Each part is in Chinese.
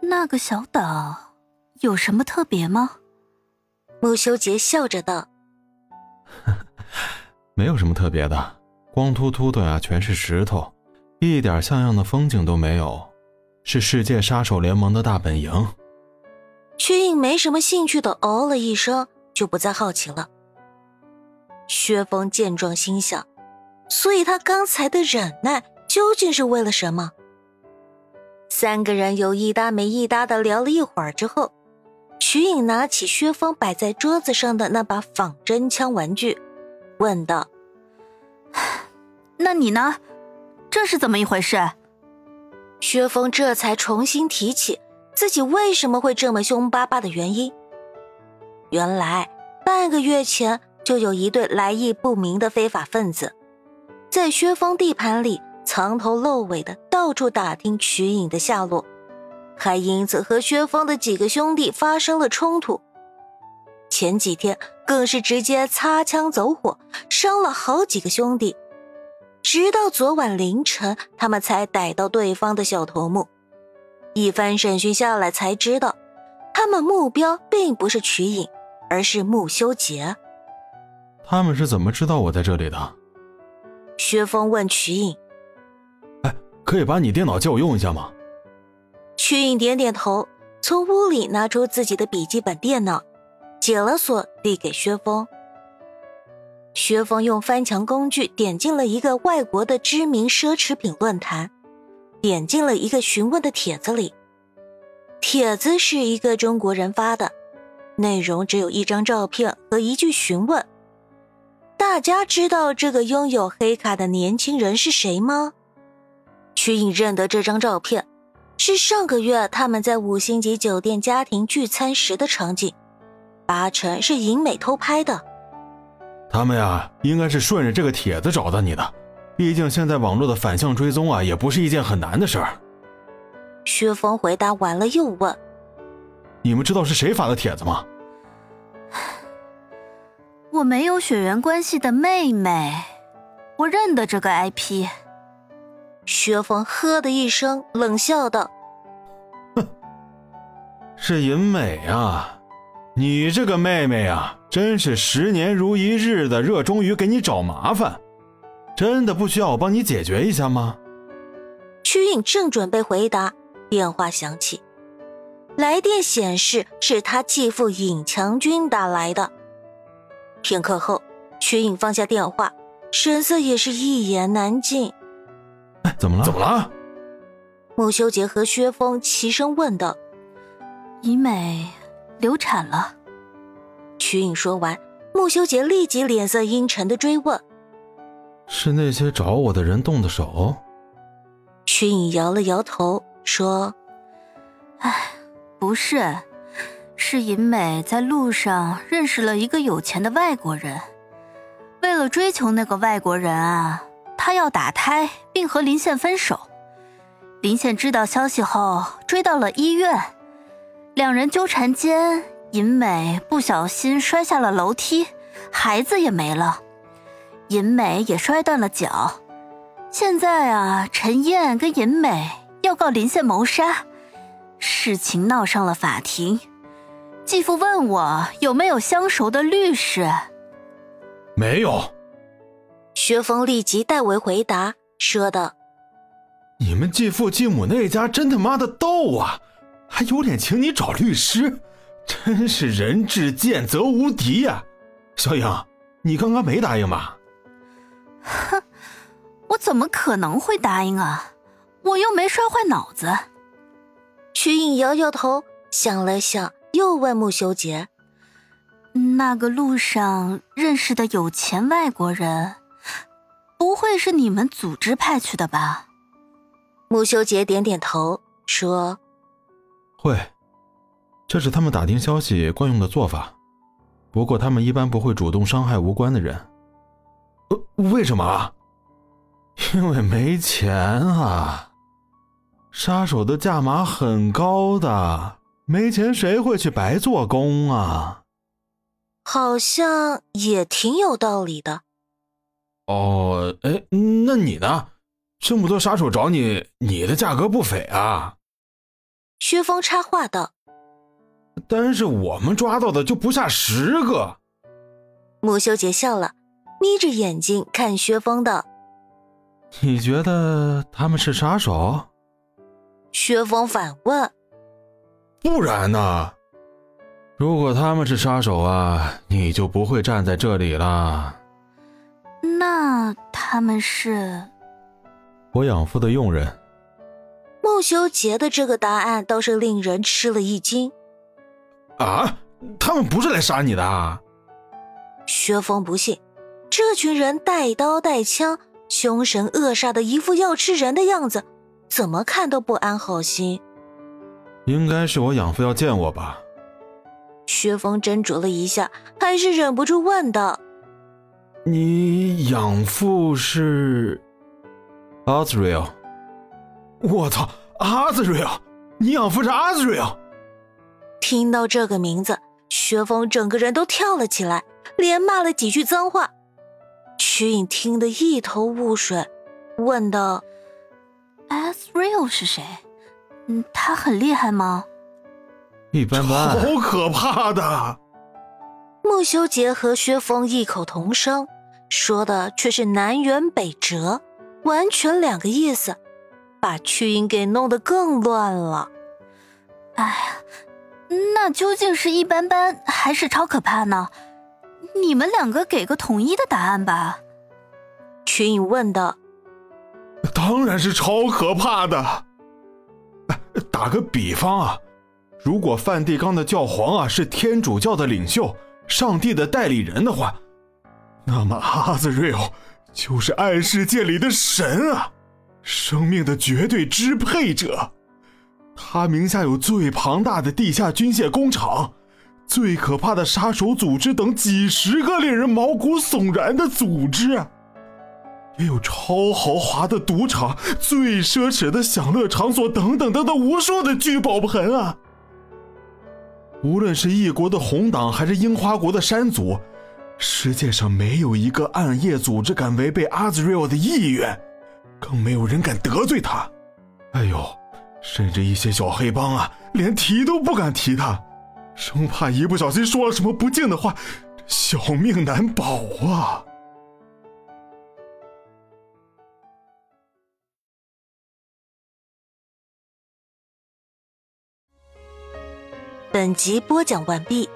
那个小岛有什么特别吗？穆修杰笑着道：“ 没有什么特别的，光秃秃的呀，全是石头，一点像样的风景都没有，是世界杀手联盟的大本营。”屈颖没什么兴趣的哦了一声，就不再好奇了。薛峰见状心想：所以他刚才的忍耐究竟是为了什么？三个人有一搭没一搭的聊了一会儿之后，徐颖拿起薛峰摆在桌子上的那把仿真枪玩具，问道：“那你呢？这是怎么一回事？”薛峰这才重新提起自己为什么会这么凶巴巴的原因。原来半个月前就有一对来意不明的非法分子，在薛峰地盘里。藏头露尾的到处打听瞿颖的下落，还因此和薛峰的几个兄弟发生了冲突。前几天更是直接擦枪走火，伤了好几个兄弟。直到昨晚凌晨，他们才逮到对方的小头目。一番审讯下来，才知道他们目标并不是瞿颖，而是穆修杰。他们是怎么知道我在这里的？薛峰问瞿颖。可以把你电脑借我用一下吗？曲颖点点头，从屋里拿出自己的笔记本电脑，解了锁，递给薛峰。薛峰用翻墙工具点进了一个外国的知名奢侈品论坛，点进了一个询问的帖子里。帖子是一个中国人发的，内容只有一张照片和一句询问：“大家知道这个拥有黑卡的年轻人是谁吗？”曲颖认得这张照片，是上个月他们在五星级酒店家庭聚餐时的场景，八成是尹美偷拍的。他们呀，应该是顺着这个帖子找到你的，毕竟现在网络的反向追踪啊，也不是一件很难的事儿。薛峰回答完了，又问：“你们知道是谁发的帖子吗？”我没有血缘关系的妹妹，我认得这个 IP。薛峰呵的一声冷笑道：“哼，是银美啊，你这个妹妹啊，真是十年如一日的热衷于给你找麻烦，真的不需要我帮你解决一下吗？”曲颖正准备回答，电话响起，来电显示是他继父尹强军打来的。片刻后，曲颖放下电话，神色也是一言难尽。怎么了？怎么了？穆修杰和薛峰齐声问道：“怡美流产了。”曲颖说完，穆修杰立即脸色阴沉的追问：“是那些找我的人动的手？”曲颖摇了摇头说：“哎，不是，是尹美在路上认识了一个有钱的外国人，为了追求那个外国人啊。”她要打胎，并和林宪分手。林宪知道消息后，追到了医院。两人纠缠间，尹美不小心摔下了楼梯，孩子也没了。尹美也摔断了脚。现在啊，陈燕跟尹美要告林宪谋杀，事情闹上了法庭。继父问我有没有相熟的律师，没有。薛峰立即代为回答，说道：“你们继父继母那家真他妈的逗啊，还有脸请你找律师，真是人至贱则无敌呀！小颖，你刚刚没答应吧？”“哼，我怎么可能会答应啊？我又没摔坏脑子。”曲颖摇摇头，想了想，又问穆修杰：“那个路上认识的有钱外国人？”不会是你们组织派去的吧？穆修杰点点头说：“会，这是他们打听消息惯用的做法。不过他们一般不会主动伤害无关的人。呃，为什么啊？因为没钱啊！杀手的价码很高的，没钱谁会去白做工啊？好像也挺有道理的。哦，哎，那你呢？这么多杀手找你，你的价格不菲啊！薛峰插话道：“但是我们抓到的就不下十个。”穆修杰笑了，眯着眼睛看薛峰道：“你觉得他们是杀手？”薛峰反问：“不然呢？如果他们是杀手啊，你就不会站在这里了。”那他们是？我养父的佣人。穆修杰的这个答案倒是令人吃了一惊。啊，他们不是来杀你的？薛峰不信，这群人带刀带枪，凶神恶煞的一副要吃人的样子，怎么看都不安好心。应该是我养父要见我吧？薛峰斟酌了一下，还是忍不住问道：“你养父是？”阿兹瑞尔，我操！阿兹瑞尔，你养父是阿兹瑞尔。听到这个名字，薛峰整个人都跳了起来，连骂了几句脏话。曲颖听得一头雾水，问道：“阿兹瑞尔是谁？嗯，他很厉害吗？”一般般。好可怕的！穆修杰和薛峰异口同声，说的却是南辕北辙。完全两个意思，把曲颖给弄得更乱了。哎呀，那究竟是一般般还是超可怕呢？你们两个给个统一的答案吧。曲颖问道。当然是超可怕的。打个比方啊，如果梵蒂冈的教皇啊是天主教的领袖，上帝的代理人的话，那么阿兹瑞欧。就是暗世界里的神啊，生命的绝对支配者。他名下有最庞大的地下军械工厂，最可怕的杀手组织等几十个令人毛骨悚然的组织，也有超豪华的赌场、最奢侈的享乐场所等等等等无数的聚宝盆啊！无论是异国的红党，还是樱花国的山族。世界上没有一个暗夜组织敢违背阿兹瑞尔的意愿，更没有人敢得罪他。哎呦，甚至一些小黑帮啊，连提都不敢提他，生怕一不小心说了什么不敬的话，小命难保啊！本集播讲完毕，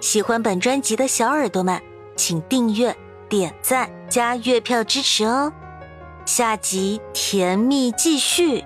喜欢本专辑的小耳朵们。请订阅、点赞、加月票支持哦！下集甜蜜继续。